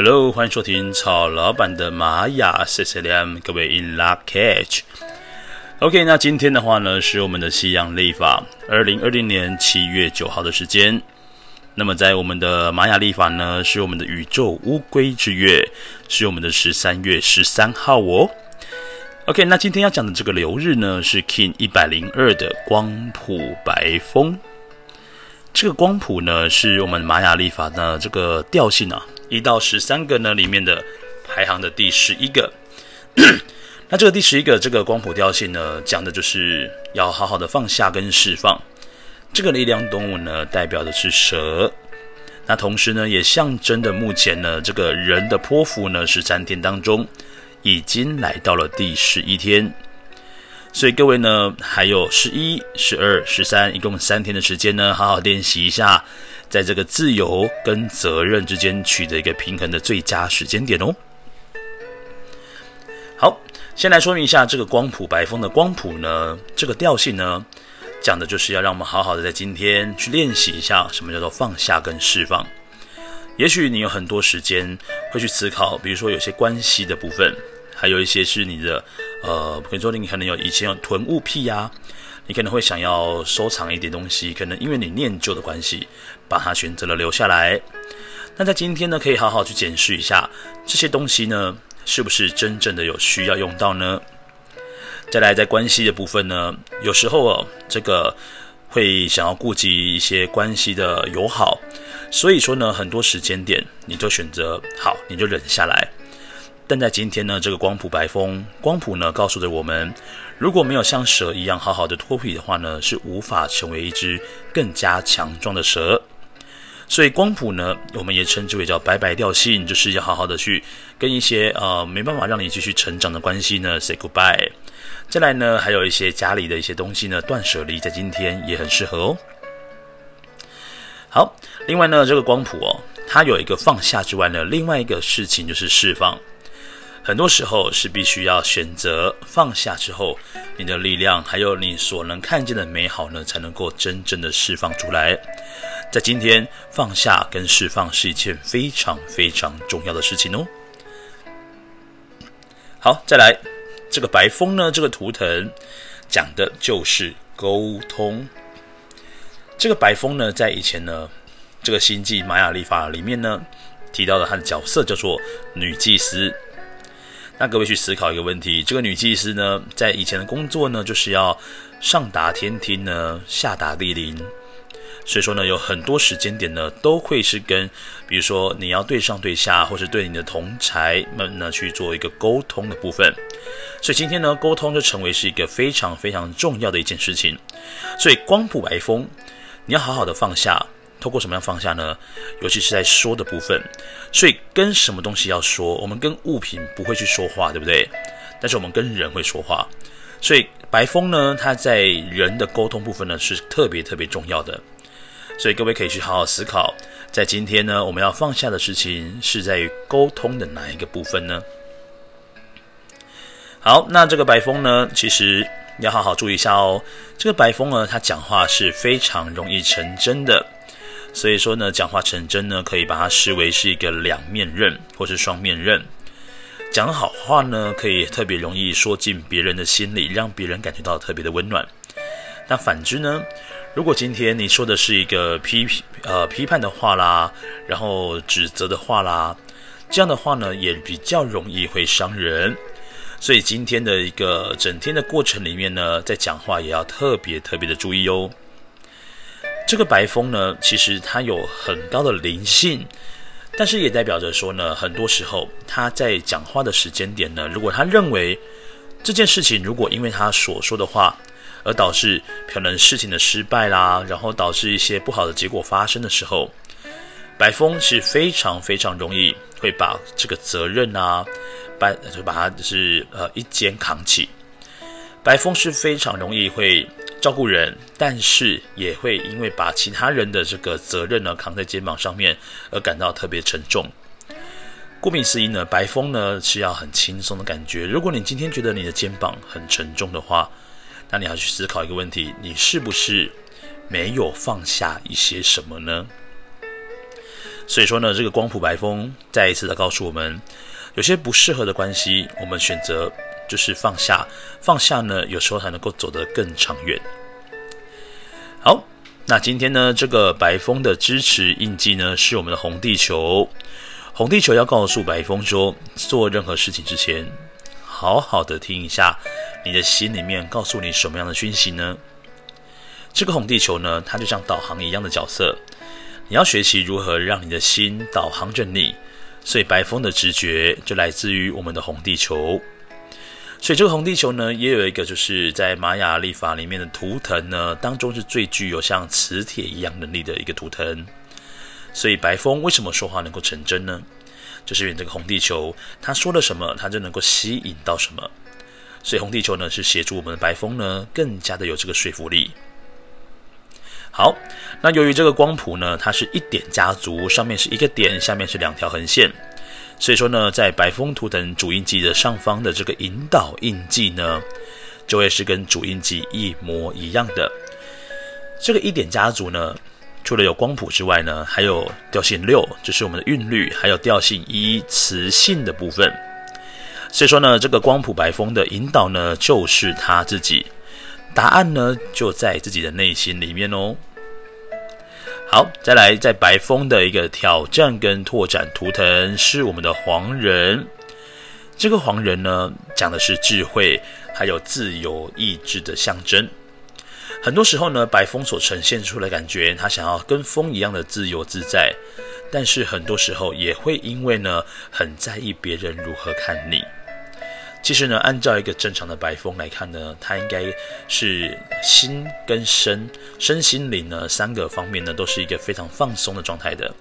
Hello，欢迎收听曹老板的玛雅 CCLM，各位 In Luck catch。OK，那今天的话呢，是我们的西洋历法二零二零年七月九号的时间。那么在我们的玛雅历法呢，是我们的宇宙乌龟之月，是我们的十三月十三号哦。OK，那今天要讲的这个流日呢，是 King 一百零二的光谱白风。这个光谱呢，是我们玛雅历法的这个调性啊。一到十三个呢，里面的排行的第十一个。那这个第十一个这个光谱调性呢，讲的就是要好好的放下跟释放。这个力量动物呢，代表的是蛇。那同时呢，也象征的目前呢，这个人的剖腹呢，十三天当中已经来到了第十一天。所以各位呢，还有十一、十二、十三，一共三天的时间呢，好好练习一下。在这个自由跟责任之间取得一个平衡的最佳时间点哦。好，先来说明一下这个光谱白风的光谱呢，这个调性呢，讲的就是要让我们好好的在今天去练习一下什么叫做放下跟释放。也许你有很多时间会去思考，比如说有些关系的部分，还有一些是你的呃，比如说你可能有以前有囤物癖呀、你可能会想要收藏一点东西，可能因为你念旧的关系，把它选择了留下来。那在今天呢，可以好好去检视一下这些东西呢，是不是真正的有需要用到呢？再来，在关系的部分呢，有时候哦，这个会想要顾及一些关系的友好，所以说呢，很多时间点你就选择好，你就忍下来。但在今天呢，这个光谱白风光谱呢，告诉着我们，如果没有像蛇一样好好的脱皮的话呢，是无法成为一只更加强壮的蛇。所以光谱呢，我们也称之为叫白白调性，就是要好好的去跟一些呃没办法让你继续成长的关系呢 say goodbye。再来呢，还有一些家里的一些东西呢，断舍离，在今天也很适合哦。好，另外呢，这个光谱哦，它有一个放下之外呢，另外一个事情就是释放。很多时候是必须要选择放下之后，你的力量还有你所能看见的美好呢，才能够真正的释放出来。在今天，放下跟释放是一件非常非常重要的事情哦。好，再来这个白风呢，这个图腾讲的就是沟通。这个白风呢，在以前呢，这个星际玛雅历法里面呢，提到的它的角色叫做女祭司。那各位去思考一个问题：这个女祭司呢，在以前的工作呢，就是要上达天听呢，下达地灵。所以说呢，有很多时间点呢，都会是跟，比如说你要对上对下，或是对你的同侪们呢去做一个沟通的部分。所以今天呢，沟通就成为是一个非常非常重要的一件事情。所以光谱白风，你要好好的放下。透过什么样放下呢？尤其是在说的部分，所以跟什么东西要说？我们跟物品不会去说话，对不对？但是我们跟人会说话，所以白风呢，它在人的沟通部分呢是特别特别重要的。所以各位可以去好好思考，在今天呢，我们要放下的事情是在于沟通的哪一个部分呢？好，那这个白风呢，其实要好好注意一下哦。这个白风呢，它讲话是非常容易成真的。所以说呢，讲话成真呢，可以把它视为是一个两面刃或是双面刃。讲好话呢，可以特别容易说进别人的心里，让别人感觉到特别的温暖。那反之呢，如果今天你说的是一个批呃批判的话啦，然后指责的话啦，这样的话呢，也比较容易会伤人。所以今天的一个整天的过程里面呢，在讲话也要特别特别的注意哦。这个白风呢，其实它有很高的灵性，但是也代表着说呢，很多时候他在讲话的时间点呢，如果他认为这件事情如果因为他所说的话而导致可能事情的失败啦，然后导致一些不好的结果发生的时候，白风是非常非常容易会把这个责任啊，把就把它就是呃一肩扛起，白风是非常容易会。照顾人，但是也会因为把其他人的这个责任呢扛在肩膀上面而感到特别沉重。顾名思义呢，白风呢是要很轻松的感觉。如果你今天觉得你的肩膀很沉重的话，那你要去思考一个问题：你是不是没有放下一些什么呢？所以说呢，这个光谱白风再一次的告诉我们，有些不适合的关系，我们选择就是放下，放下呢，有时候才能够走得更长远。好，那今天呢，这个白风的支持印记呢，是我们的红地球。红地球要告诉白风说，做任何事情之前，好好的听一下，你的心里面告诉你什么样的讯息呢？这个红地球呢，它就像导航一样的角色。你要学习如何让你的心导航着你，所以白风的直觉就来自于我们的红地球。所以这个红地球呢，也有一个就是在玛雅历法里面的图腾呢，当中是最具有像磁铁一样能力的一个图腾。所以白风为什么说话能够成真呢？就是因为这个红地球，他说了什么，他就能够吸引到什么。所以红地球呢，是协助我们的白风呢，更加的有这个说服力。好，那由于这个光谱呢，它是一点家族，上面是一个点，下面是两条横线，所以说呢，在白风图腾主印记的上方的这个引导印记呢，就会是跟主印记一模一样的。这个一点家族呢，除了有光谱之外呢，还有调性六，就是我们的韵律，还有调性一磁性的部分。所以说呢，这个光谱白风的引导呢，就是他自己，答案呢就在自己的内心里面哦。好，再来，在白风的一个挑战跟拓展图腾是我们的黄人。这个黄人呢，讲的是智慧，还有自由意志的象征。很多时候呢，白风所呈现出的感觉，他想要跟风一样的自由自在，但是很多时候也会因为呢，很在意别人如何看你。其实呢，按照一个正常的白风来看呢，它应该是心跟身、身心灵呢三个方面呢都是一个非常放松的状态的。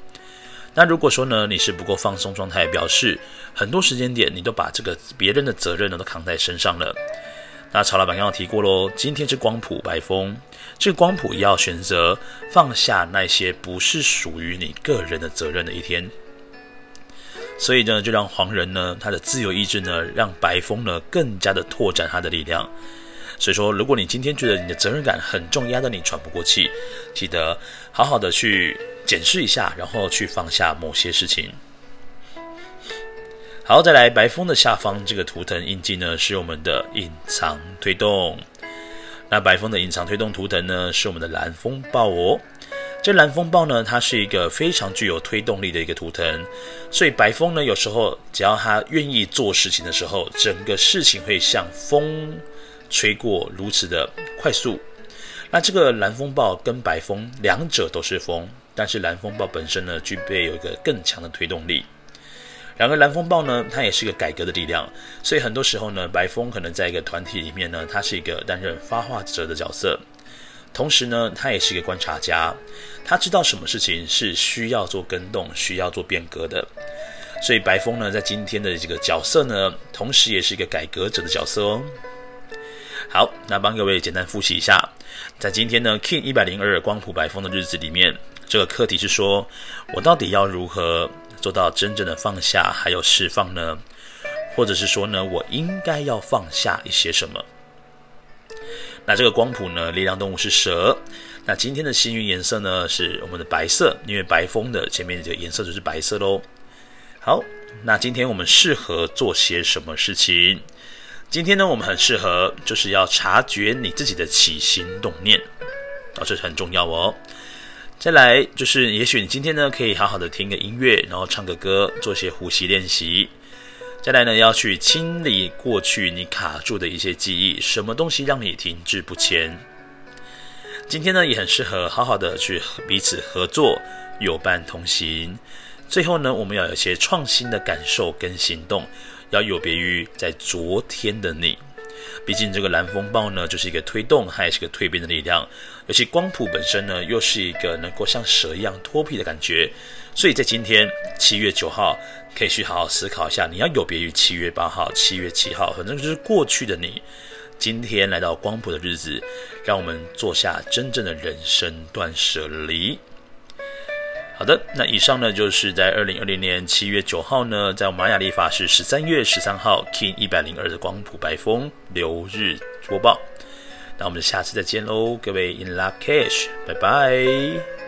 那如果说呢，你是不够放松状态，表示很多时间点你都把这个别人的责任呢都扛在身上了。那曹老板刚刚提过喽，今天是光谱白风，这个光谱也要选择放下那些不是属于你个人的责任的一天。所以呢，就让黄人呢，他的自由意志呢，让白风呢更加的拓展他的力量。所以说，如果你今天觉得你的责任感很重，压得你喘不过气，记得好好的去检视一下，然后去放下某些事情。好，再来白风的下方这个图腾印记呢，是我们的隐藏推动。那白风的隐藏推动图腾呢，是我们的蓝风暴哦。这蓝风暴呢，它是一个非常具有推动力的一个图腾，所以白风呢，有时候只要他愿意做事情的时候，整个事情会像风吹过如此的快速。那这个蓝风暴跟白风两者都是风，但是蓝风暴本身呢，具备有一个更强的推动力。然而蓝风暴呢，它也是一个改革的力量，所以很多时候呢，白风可能在一个团体里面呢，它是一个担任发话者的角色。同时呢，他也是一个观察家，他知道什么事情是需要做更动、需要做变革的。所以白风呢，在今天的这个角色呢，同时也是一个改革者的角色哦。好，那帮各位简单复习一下，在今天呢，King 一百零二光谱白风的日子里面，这个课题是说，我到底要如何做到真正的放下还有释放呢？或者是说呢，我应该要放下一些什么？那这个光谱呢，力量动物是蛇。那今天的幸运颜色呢，是我们的白色，因为白风的前面这个颜色就是白色喽。好，那今天我们适合做些什么事情？今天呢，我们很适合就是要察觉你自己的起心动念，哦，这是很重要哦。再来就是，也许你今天呢，可以好好的听个音乐，然后唱个歌，做些呼吸练习。再来呢，要去清理过去你卡住的一些记忆，什么东西让你停滞不前？今天呢，也很适合好好的去彼此合作，有伴同行。最后呢，我们要有一些创新的感受跟行动，要有别于在昨天的你。毕竟这个蓝风暴呢，就是一个推动，还是个蜕变的力量。尤其光谱本身呢，又是一个能够像蛇一样脱皮的感觉。所以在今天七月九号，可以去好好思考一下，你要有别于七月八号、七月七号，反正就是过去的你。今天来到光谱的日子，让我们做下真正的人生断舍离。好的，那以上呢，就是在二零二零年七月九号呢，在玛雅历法是十三月十三号，King 一百零二的光谱白风流日播报。那我们下次再见喽，各位 In Lak'ech，拜拜。